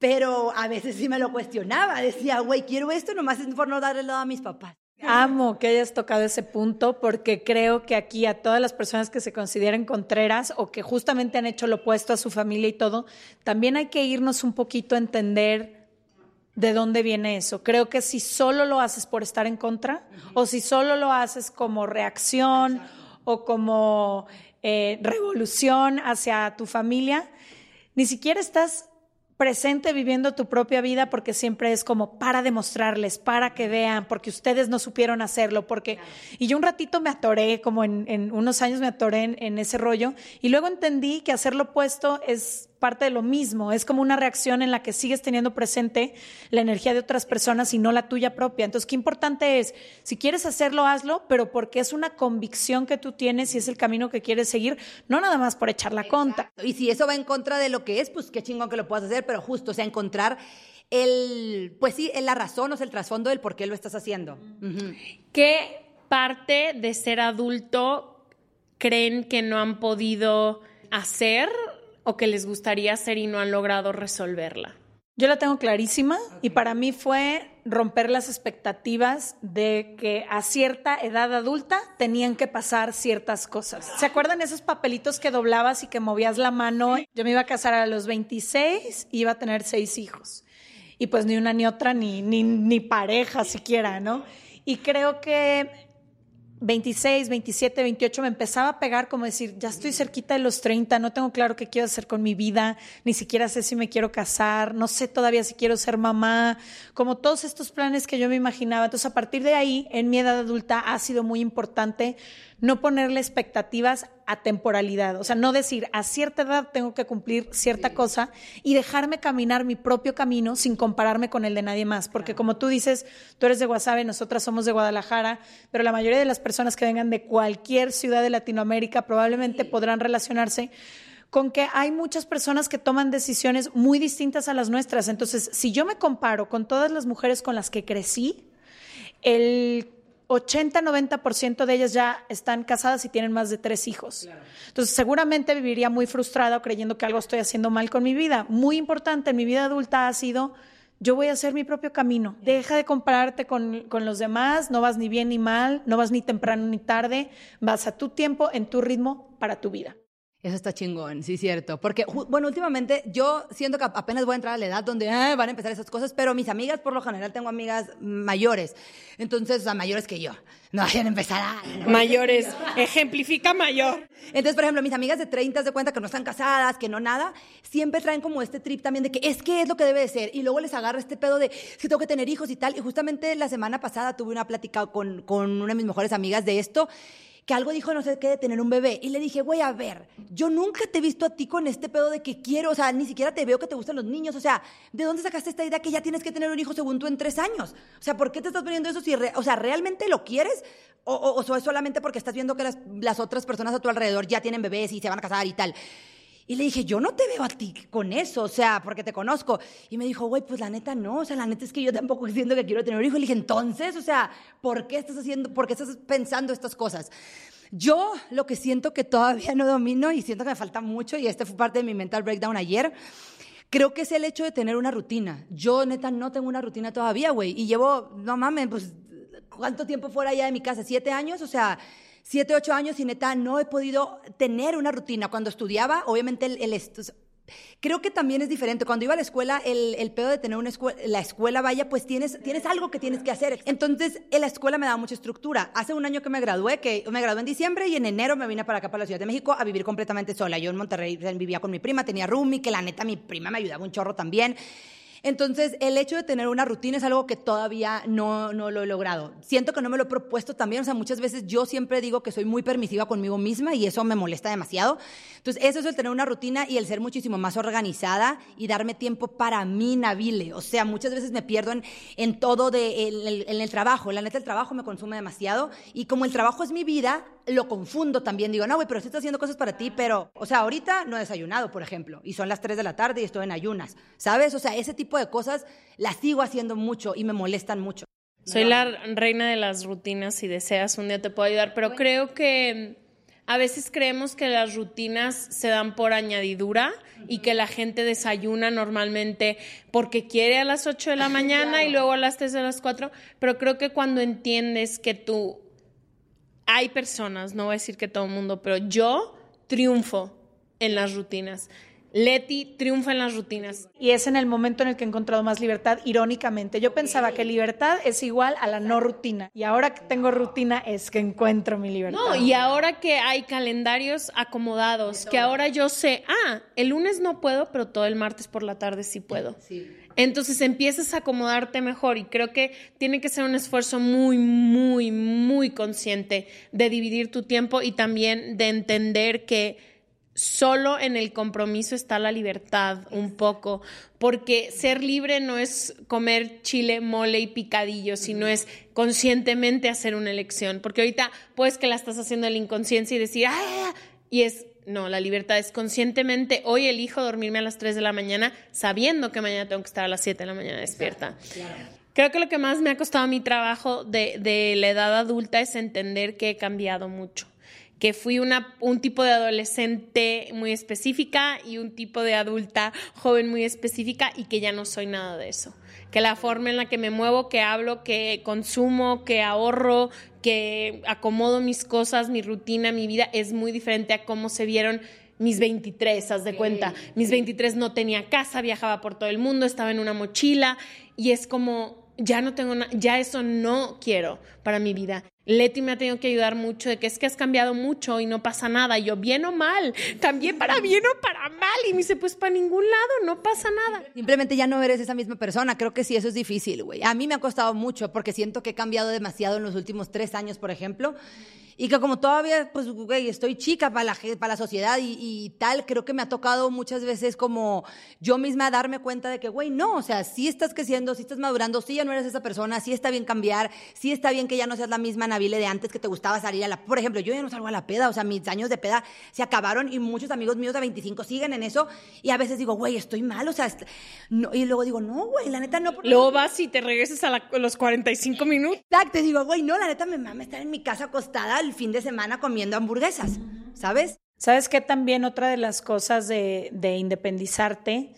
pero a veces sí me lo cuestionaba. Decía, güey, quiero esto, nomás es por no darle lado a mis papás. Amo que hayas tocado ese punto porque creo que aquí a todas las personas que se consideren contreras o que justamente han hecho lo opuesto a su familia y todo, también hay que irnos un poquito a entender de dónde viene eso. Creo que si solo lo haces por estar en contra o si solo lo haces como reacción o como eh, revolución hacia tu familia, ni siquiera estás presente viviendo tu propia vida porque siempre es como para demostrarles, para que vean, porque ustedes no supieron hacerlo, porque... Y yo un ratito me atoré, como en, unos años me atoré en, en, ese rollo, y luego entendí que hacer lo opuesto es parte de lo mismo, es como una reacción en la que sigues teniendo presente la energía de otras personas y no la tuya propia. Entonces, qué importante es, si quieres hacerlo, hazlo, pero porque es una convicción que tú tienes y es el camino que quieres seguir, no nada más por echar la conta. Y si eso va en contra de lo que es, pues qué chingón que lo puedas hacer, pero justo, o sea, encontrar el, pues sí, la razón o sea, el trasfondo del por qué lo estás haciendo. ¿Qué parte de ser adulto creen que no han podido hacer o que les gustaría hacer y no han logrado resolverla? Yo la tengo clarísima y para mí fue romper las expectativas de que a cierta edad adulta tenían que pasar ciertas cosas. ¿Se acuerdan esos papelitos que doblabas y que movías la mano? Yo me iba a casar a los 26 y iba a tener seis hijos. Y pues ni una ni otra, ni, ni, ni pareja siquiera, ¿no? Y creo que 26, 27, 28 me empezaba a pegar como decir, ya estoy cerquita de los 30, no tengo claro qué quiero hacer con mi vida, ni siquiera sé si me quiero casar, no sé todavía si quiero ser mamá, como todos estos planes que yo me imaginaba. Entonces, a partir de ahí, en mi edad adulta ha sido muy importante no ponerle expectativas a temporalidad. O sea, no decir a cierta edad tengo que cumplir cierta cosa y dejarme caminar mi propio camino sin compararme con el de nadie más. Porque como tú dices, tú eres de Guasave, nosotras somos de Guadalajara, pero la mayoría de las personas que vengan de cualquier ciudad de Latinoamérica probablemente podrán relacionarse con que hay muchas personas que toman decisiones muy distintas a las nuestras. Entonces, si yo me comparo con todas las mujeres con las que crecí, el 80-90% de ellas ya están casadas y tienen más de tres hijos. Entonces, seguramente viviría muy frustrada o creyendo que algo estoy haciendo mal con mi vida. Muy importante en mi vida adulta ha sido, yo voy a hacer mi propio camino. Deja de compararte con, con los demás, no vas ni bien ni mal, no vas ni temprano ni tarde, vas a tu tiempo, en tu ritmo, para tu vida. Eso está chingón, sí, cierto. Porque, bueno, últimamente yo siento que apenas voy a entrar a la edad donde ah, van a empezar esas cosas, pero mis amigas, por lo general, tengo amigas mayores. Entonces, o sea, mayores que yo. No vayan a empezar a... Mayores. Ejemplifica mayor. Entonces, por ejemplo, mis amigas de 30 de cuenta que no están casadas, que no nada, siempre traen como este trip también de que es que es lo que debe de ser. Y luego les agarra este pedo de que tengo que tener hijos y tal. Y justamente la semana pasada tuve una plática con, con una de mis mejores amigas de esto que algo dijo no sé qué de tener un bebé. Y le dije, güey, a ver, yo nunca te he visto a ti con este pedo de que quiero, o sea, ni siquiera te veo que te gustan los niños. O sea, ¿de dónde sacaste esta idea que ya tienes que tener un hijo según tú en tres años? O sea, ¿por qué te estás poniendo eso si, o sea, realmente lo quieres? O, o, es solamente porque estás viendo que las, las otras personas a tu alrededor ya tienen bebés y se van a casar y tal. Y le dije, yo no te veo a ti con eso, o sea, porque te conozco. Y me dijo, güey, pues la neta no, o sea, la neta es que yo tampoco siento que quiero tener un hijo. Y le dije, entonces, o sea, ¿por qué estás haciendo, por qué estás pensando estas cosas? Yo lo que siento que todavía no domino y siento que me falta mucho, y este fue parte de mi mental breakdown ayer, creo que es el hecho de tener una rutina. Yo, neta, no tengo una rutina todavía, güey. Y llevo, no mames, pues, ¿cuánto tiempo fuera ya de mi casa? ¿Siete años? O sea, siete, ocho años y neta no he podido tener una rutina. Cuando estudiaba, obviamente el, el Creo que también es diferente. Cuando iba a la escuela, el, el pedo de tener una escuela, la escuela vaya, pues tienes, tienes algo que tienes que hacer. Entonces, en la escuela me daba mucha estructura. Hace un año que me gradué, que me gradué en diciembre y en enero me vine para acá, para la Ciudad de México, a vivir completamente sola. Yo en Monterrey vivía con mi prima, tenía roomie, que la neta mi prima me ayudaba un chorro también. Entonces, el hecho de tener una rutina es algo que todavía no, no lo he logrado. Siento que no me lo he propuesto también. O sea, muchas veces yo siempre digo que soy muy permisiva conmigo misma y eso me molesta demasiado. Entonces, eso es el tener una rutina y el ser muchísimo más organizada y darme tiempo para mí, Nabile. O sea, muchas veces me pierdo en, en todo de, en, el trabajo. La neta, el trabajo me consume demasiado y como el trabajo es mi vida, lo confundo también. Digo, no, güey, pero sí estás haciendo cosas para ti, pero, o sea, ahorita no he desayunado, por ejemplo, y son las 3 de la tarde y estoy en ayunas, ¿sabes? O sea, ese tipo de cosas las sigo haciendo mucho y me molestan mucho. Soy la reina de las rutinas, si deseas un día te puedo ayudar, pero creo que a veces creemos que las rutinas se dan por añadidura y que la gente desayuna normalmente porque quiere a las 8 de la mañana y luego a las 3 de las 4, pero creo que cuando entiendes que tú hay personas, no voy a decir que todo el mundo, pero yo triunfo en las rutinas. Leti triunfa en las rutinas. Y es en el momento en el que he encontrado más libertad, irónicamente. Yo pensaba que libertad es igual a la no rutina. Y ahora que tengo rutina es que encuentro mi libertad. No, y ahora que hay calendarios acomodados, que ahora yo sé, ah, el lunes no puedo, pero todo el martes por la tarde sí puedo. Sí. Entonces empiezas a acomodarte mejor y creo que tiene que ser un esfuerzo muy, muy, muy consciente de dividir tu tiempo y también de entender que solo en el compromiso está la libertad un poco, porque ser libre no es comer chile, mole y picadillo, sino es conscientemente hacer una elección, porque ahorita puedes que la estás haciendo en la inconsciencia y decir, ah, y es no, la libertad es conscientemente, hoy elijo dormirme a las 3 de la mañana sabiendo que mañana tengo que estar a las 7 de la mañana despierta. Creo que lo que más me ha costado mi trabajo de, de la edad adulta es entender que he cambiado mucho que fui una, un tipo de adolescente muy específica y un tipo de adulta joven muy específica y que ya no soy nada de eso. Que la forma en la que me muevo, que hablo, que consumo, que ahorro, que acomodo mis cosas, mi rutina, mi vida, es muy diferente a cómo se vieron mis 23, haz de cuenta. Mis 23 no tenía casa, viajaba por todo el mundo, estaba en una mochila y es como, ya no tengo nada, ya eso no quiero para mi vida. Leti me ha tenido que ayudar mucho de que es que has cambiado mucho y no pasa nada. Y yo, bien o mal, cambié para bien o para mal. Y me dice, pues para ningún lado, no pasa nada. Simplemente ya no eres esa misma persona. Creo que sí, eso es difícil, güey. A mí me ha costado mucho porque siento que he cambiado demasiado en los últimos tres años, por ejemplo. Y que como todavía, pues, güey, estoy chica para la, para la sociedad y, y tal, creo que me ha tocado muchas veces como yo misma darme cuenta de que, güey, no, o sea, sí estás creciendo, sí estás madurando, sí ya no eres esa persona, sí está bien cambiar, sí está bien que ya no seas la misma Nabile de antes que te gustaba salir a la... Por ejemplo, yo ya no salgo a la peda, o sea, mis años de peda se acabaron y muchos amigos míos de 25 siguen en eso y a veces digo, güey, estoy mal, o sea, no, y luego digo, no, güey, la neta no. porque- Luego vas y te regresas a, la- los 45 minutos. Exacto, digo, güey, no, la neta me mama estar en mi casa acostada el fin de semana comiendo hamburguesas, ¿sabes? ¿Sabes qué? También otra de las cosas de, de independizarte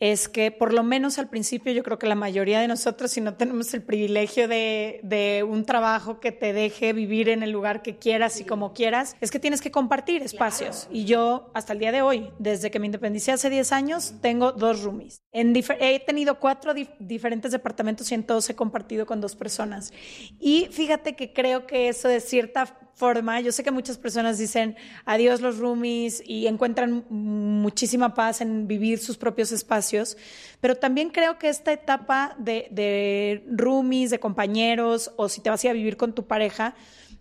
es que por lo menos al principio yo creo que la mayoría de nosotros, si no tenemos el privilegio de, de un trabajo que te deje vivir en el lugar que quieras y como quieras, es que tienes que compartir espacios. Y yo hasta el día de hoy, desde que me independicé hace 10 años, tengo dos roomies. En he tenido cuatro dif- diferentes departamentos y en todos he compartido con dos personas. Y fíjate que creo que eso de cierta forma, yo sé que muchas personas dicen adiós los roomies y encuentran muchísima paz en vivir sus propios espacios, pero también creo que esta etapa de, roomies, de compañeros o si te vas a vivir con tu pareja,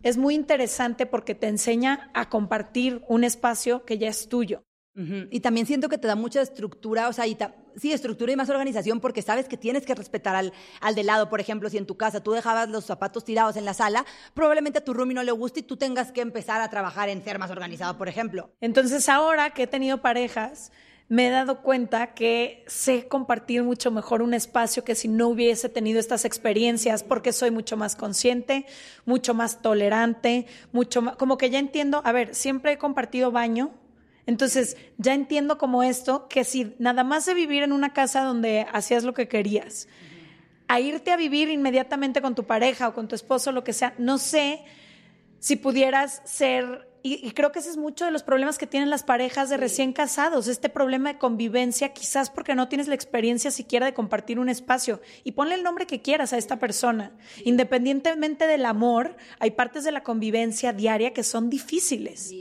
es muy interesante porque te enseña a compartir un espacio que ya es tuyo. Y también siento que te da mucha estructura, o sea, y sí, estructura y más organización porque sabes que tienes que respetar al, al de lado. Por ejemplo, si en tu casa tú dejabas los zapatos tirados en la sala, probablemente a tu roomie no le guste y tú tengas que empezar a trabajar en ser más organizado, por ejemplo. Entonces ahora que he tenido parejas, me he dado cuenta que sé compartir mucho mejor un espacio que si no hubiese tenido estas experiencias, porque soy mucho más consciente, mucho más tolerante, mucho más, como que ya entiendo, a ver, siempre he compartido baño, entonces ya entiendo como esto, que si nada más de vivir en una casa donde hacías lo que querías, a irte a vivir inmediatamente con tu pareja o con tu esposo, lo que sea, no sé si pudieras ser, y, y creo que ese es mucho de los problemas que tienen las parejas de recién casados, este problema de convivencia, quizás porque no tienes la experiencia siquiera de compartir un espacio. Y ponle el nombre que quieras a esta persona. Independientemente del amor, hay partes de la convivencia diaria que son difíciles.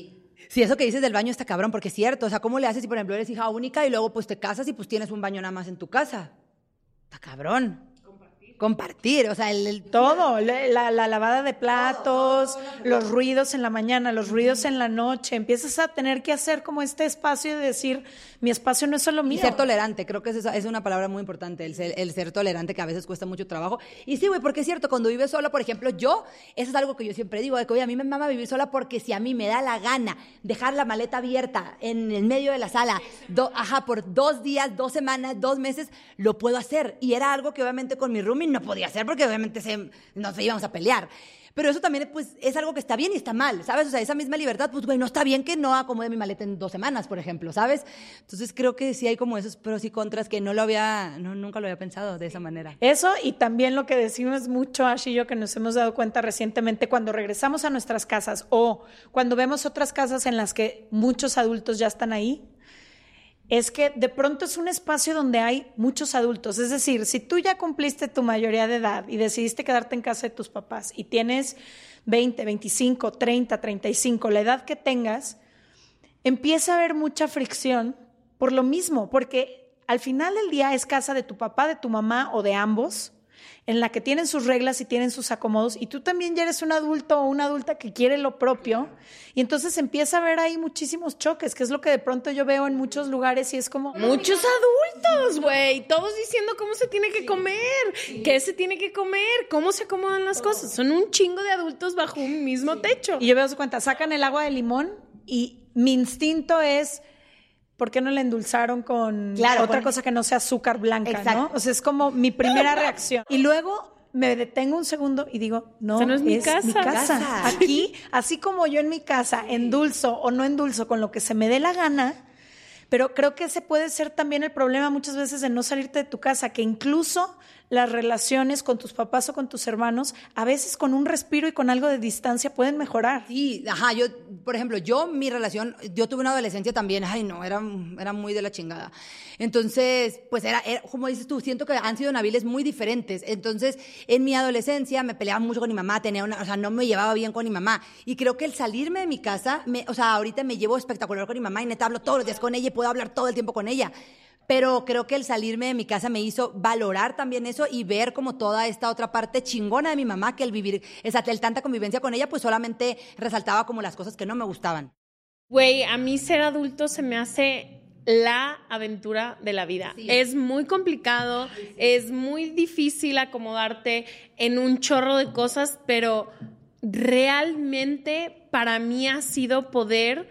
Sí, eso que dices del baño está cabrón, porque es cierto. O sea, ¿cómo le haces si, por ejemplo, eres hija única y luego pues te casas y pues tienes un baño nada más en tu casa? Está cabrón. Compartir. O sea, el... el- Todo, la, la- la lavada de platos, los ruidos en la mañana, los ruidos en la noche, empiezas a tener que hacer como este espacio de decir, mi espacio no es solo Y mío. ser tolerante, creo que es, esa- es una palabra muy importante, el ser, el ser tolerante, que a veces cuesta mucho trabajo. Y sí, güey, porque es cierto, cuando vives sola, por ejemplo, yo, eso es algo que yo siempre digo, de que, oye, a mí me mama vivir sola porque si a mí me da la gana dejar la maleta abierta en el medio de la sala, do- ajá, por dos días, dos semanas, dos meses, lo puedo hacer. Y era algo que obviamente con mi roomie no podía hacer porque obviamente se, nos íbamos a pelear. Pero eso también, pues, es algo que está bien y está mal, ¿sabes? O sea, esa misma libertad, pues, güey, no está bien que no acomode mi maleta en dos semanas, por ejemplo, ¿sabes? Entonces creo que sí hay como esos pros y contras que no lo había, no, nunca lo había pensado de esa manera. Eso y también lo que decimos mucho, Ash y yo, que nos hemos dado cuenta recientemente cuando regresamos a nuestras casas o cuando vemos otras casas en las que muchos adultos ya están ahí, es que de pronto es un espacio donde hay muchos adultos. Es decir, si tú ya cumpliste tu mayoría de edad y decidiste quedarte en casa de tus papás y tienes 20, 25, 30, 35, la edad que tengas, empieza a haber mucha fricción por lo mismo, porque al final del día es casa de tu papá, de tu mamá o de ambos, en la que tienen sus reglas y tienen sus acomodos, y tú también ya eres un adulto o una adulta que quiere lo propio, y entonces empieza a haber ahí muchísimos choques, que es lo que de pronto yo veo en muchos lugares y es como... Muchos adultos, güey. Todos diciendo cómo se tiene que comer, qué se tiene que comer, cómo se acomodan las cosas. Son un chingo de adultos bajo un mismo techo. Y yo veo su cuenta, sacan el agua de limón y mi instinto es, ¿por qué no le endulzaron con Claro, otra con- cosa que no sea azúcar blanca, Exacto. ¿no? O sea, es como mi primera reacción. Y luego me detengo un segundo y digo, no, Esa no es mi casa. Casa. Aquí, así como yo en mi casa endulzo o no endulzo con lo que se me dé la gana, pero creo que ese puede ser también el problema muchas veces de no salirte de tu casa, que incluso las relaciones con tus papás o con tus hermanos, a veces con un respiro y con algo de distancia pueden mejorar. Sí, ajá, yo, por ejemplo, yo, mi relación, yo tuve una adolescencia también, ay no, era, era muy de la chingada. Entonces, pues era, como dices tú, siento que han sido naviles muy diferentes. Entonces, en mi adolescencia me peleaba mucho con mi mamá, tenía una, o sea, no me llevaba bien con mi mamá. Y creo que el salirme de mi casa, o sea, ahorita me llevo espectacular con mi mamá y neta hablo todos los días con ella y puedo hablar todo el tiempo con ella. Pero creo que el salirme de mi casa me hizo valorar también eso y ver como toda esta otra parte chingona de mi mamá, que el vivir, esa, el tanta convivencia con ella, pues solamente resaltaba como las cosas que no me gustaban. Güey, a mí ser adulto se me hace la aventura de la vida. Es muy complicado, es muy difícil acomodarte en un chorro de cosas, pero realmente para mí ha sido poder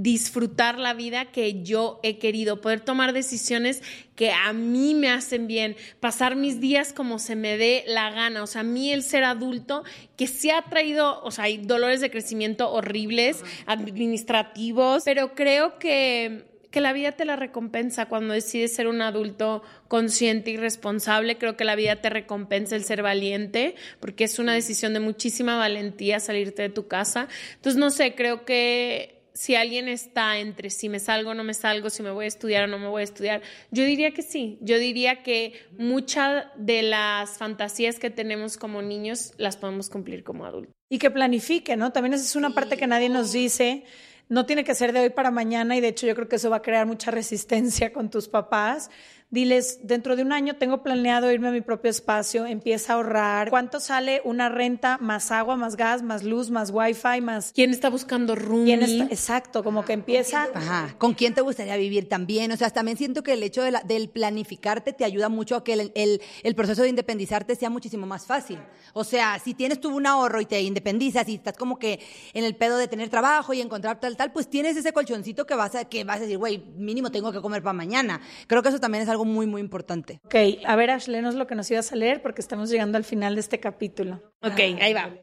disfrutar la vida que yo he querido, poder tomar decisiones que a mí me hacen bien, pasar mis días como se me dé la gana. O sea, a mí el ser adulto que se ha traído, o sea, hay dolores de crecimiento horribles, administrativos, pero creo que que la vida te la recompensa cuando decides ser un adulto consciente y responsable. Creo que la vida te recompensa el ser valiente, porque es una decisión de muchísima valentía salirte de tu casa. Entonces, no sé, creo que si alguien está entre si me salgo o no me salgo, si me voy a estudiar o no me voy a estudiar, yo diría que sí. Yo diría que muchas de las fantasías que tenemos como niños las podemos cumplir como adultos. Y que planifique, ¿no? También esa es una parte que nadie nos dice no tiene que ser de hoy para mañana y de hecho yo creo que eso va a crear mucha resistencia con tus papás diles, dentro de un año tengo planeado irme a mi propio espacio, empieza a ahorrar. ¿Cuánto sale una renta más agua, más gas, más luz, más wifi, más... ¿Quién está buscando roomie? Exacto, como que empieza... Ajá, ¿con quién te gustaría vivir también? O sea, también siento que el hecho de del planificarte te ayuda mucho a que el, el, proceso de independizarte sea muchísimo más fácil. O sea, si tienes tú un ahorro y te independizas y estás como que en el pedo de tener trabajo y encontrar tal, tal, pues tienes ese colchoncito que vas a, que vas a decir, güey, mínimo tengo que comer para mañana. Creo que eso también es algo muy, muy importante. Ok, a ver, Ash, léenos lo que nos ibas a leer porque estamos llegando al final de este capítulo. Ok, ahí va.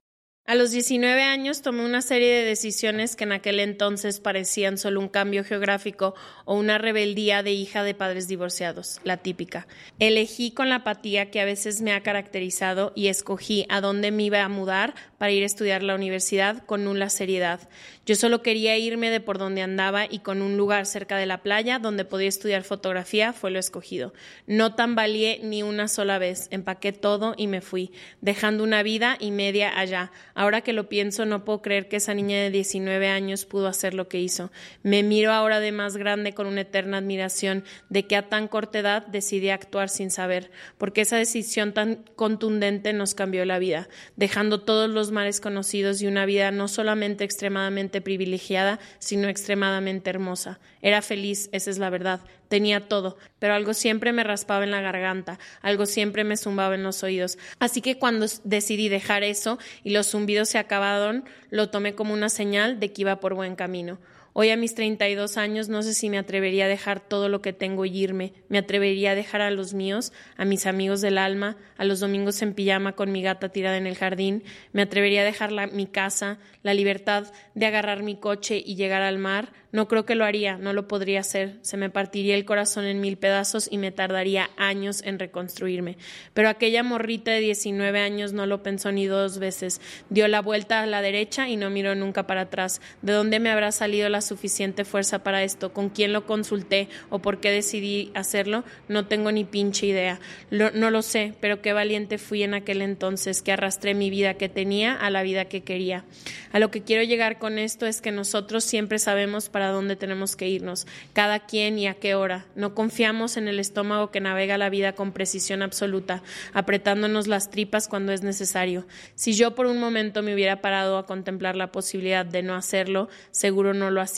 A los 19 años tomé una serie de decisiones que en aquel entonces parecían solo un cambio geográfico o una rebeldía de hija de padres divorciados, la típica. Elegí con la apatía que a veces me ha caracterizado y escogí a dónde me iba a mudar para ir a estudiar la universidad con nula seriedad. Yo solo quería irme de por donde andaba y con un lugar cerca de la playa donde podía estudiar fotografía fue lo escogido. No tambaleé ni una sola vez, empaqué todo y me fui, dejando una vida y media allá. Ahora que lo pienso, no puedo creer que esa niña de 19 años pudo hacer lo que hizo. Me miro ahora de más grande con una eterna admiración de que a tan corta edad decidí actuar sin saber, porque esa decisión tan contundente nos cambió la vida, dejando todos los mares conocidos y una vida no solamente extremadamente privilegiada, sino extremadamente hermosa. Era feliz, esa es la verdad, tenía todo, pero algo siempre me raspaba en la garganta, algo siempre me zumbaba en los oídos. Así que cuando decidí dejar eso y los zumbidos se acabaron, lo tomé como una señal de que iba por buen camino. Hoy a mis 32 años no sé si me atrevería a dejar todo lo que tengo y irme. Me atrevería a dejar a los míos, a mis amigos del alma, a los domingos en pijama con mi gata tirada en el jardín. Me atrevería a dejar mi casa, la libertad de agarrar mi coche y llegar al mar. No creo que lo haría, no lo podría hacer. Se me partiría el corazón en mil pedazos y me tardaría años en reconstruirme. Pero aquella morrita de 19 años no lo pensó ni dos veces. Dio la vuelta a la derecha y no miró nunca para atrás. ¿De dónde me habrá salido la suficiente fuerza para esto, con quién lo consulté o por qué decidí hacerlo, no tengo ni pinche idea. no lo sé, pero qué valiente fui en aquel entonces que arrastré mi vida que tenía a la vida que quería. A lo que quiero llegar con esto es que nosotros siempre sabemos para dónde tenemos que irnos, cada quien y a qué hora. No confiamos en el estómago que navega la vida con precisión absoluta, apretándonos las tripas cuando es necesario. Si yo por un momento me hubiera parado a contemplar la posibilidad de no hacerlo, seguro no lo hacía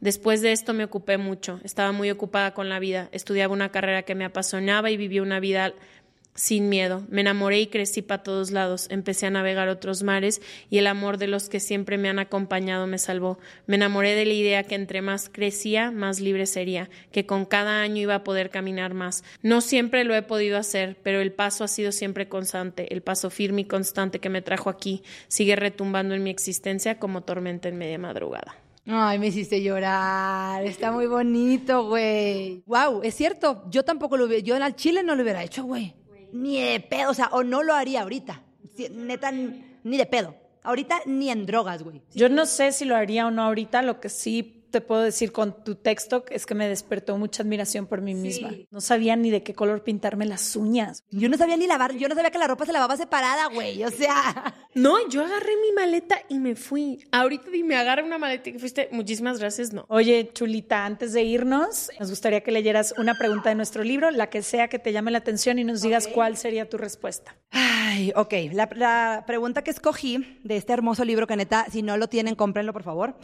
Después de esto me ocupé mucho, estaba muy ocupada con la vida, estudiaba una carrera que me apasionaba y vivía una vida sin miedo. Me enamoré y crecí para todos lados. Empecé a navegar otros mares y el amor de los que siempre me han acompañado me salvó. Me enamoré de la idea que entre más crecía, más libre sería, que con cada año iba a poder caminar más. No siempre lo he podido hacer, pero el paso ha sido siempre constante. El paso firme y constante que me trajo aquí sigue retumbando en mi existencia como tormenta en media madrugada. Ay, me hiciste llorar. Está muy bonito, güey. Wow, es cierto. Yo tampoco lo hubiera. Yo al chile no lo hubiera hecho, güey. Ni de pedo. O sea, o no lo haría ahorita. Neta, ni de pedo. Ahorita ni en drogas, güey. Yo no sé si lo haría o no ahorita. Lo que sí te puedo decir con tu texto es que me despertó mucha admiración por mí misma. No sabía ni de qué color pintarme las uñas. Yo no sabía ni lavar, yo no sabía que la ropa se lavaba separada, güey. O sea. No, yo agarré mi maleta y me fui. Ahorita dime, agarra una maleta y fuiste. Muchísimas gracias, no. Oye, Chulita, antes de irnos, nos gustaría que leyeras una pregunta de nuestro libro, la que sea que te llame la atención y nos digas cuál sería tu respuesta. Ay, ok. La, la pregunta que escogí de este hermoso libro, que neta, si no lo tienen, cómprenlo, por favor.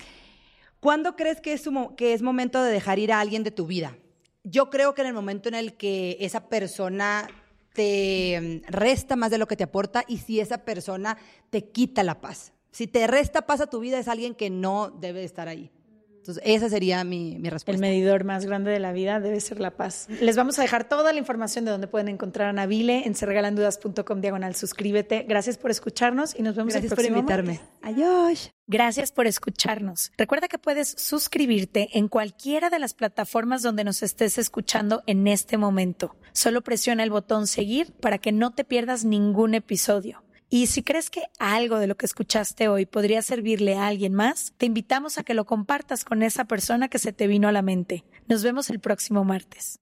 ¿Cuándo crees que es, que es momento de dejar ir a alguien de tu vida? Yo creo que en el momento en el que esa persona te mm, resta más de lo que te aporta y si esa persona te quita la paz. Si te resta paz a tu vida es alguien que no debe estar ahí. Entonces, esa sería mi, mi, respuesta. El medidor más grande de la vida debe ser la paz. Les vamos a dejar toda la información de donde pueden encontrar a Nabile en serregalandudas.com diagonal. Suscríbete. Gracias por escucharnos y nos vemos Gracias el por próximo invitarme. martes. Adiós. Gracias por escucharnos. Recuerda que puedes suscribirte en cualquiera de las plataformas donde nos estés escuchando en este momento. Solo presiona el botón seguir para que no te pierdas ningún episodio. Y si crees que algo de lo que escuchaste hoy podría servirle a alguien más, te invitamos a que lo compartas con esa persona que se te vino a la mente. Nos vemos el próximo martes.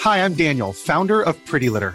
Hi, I'm Daniel, founder of Pretty Litter.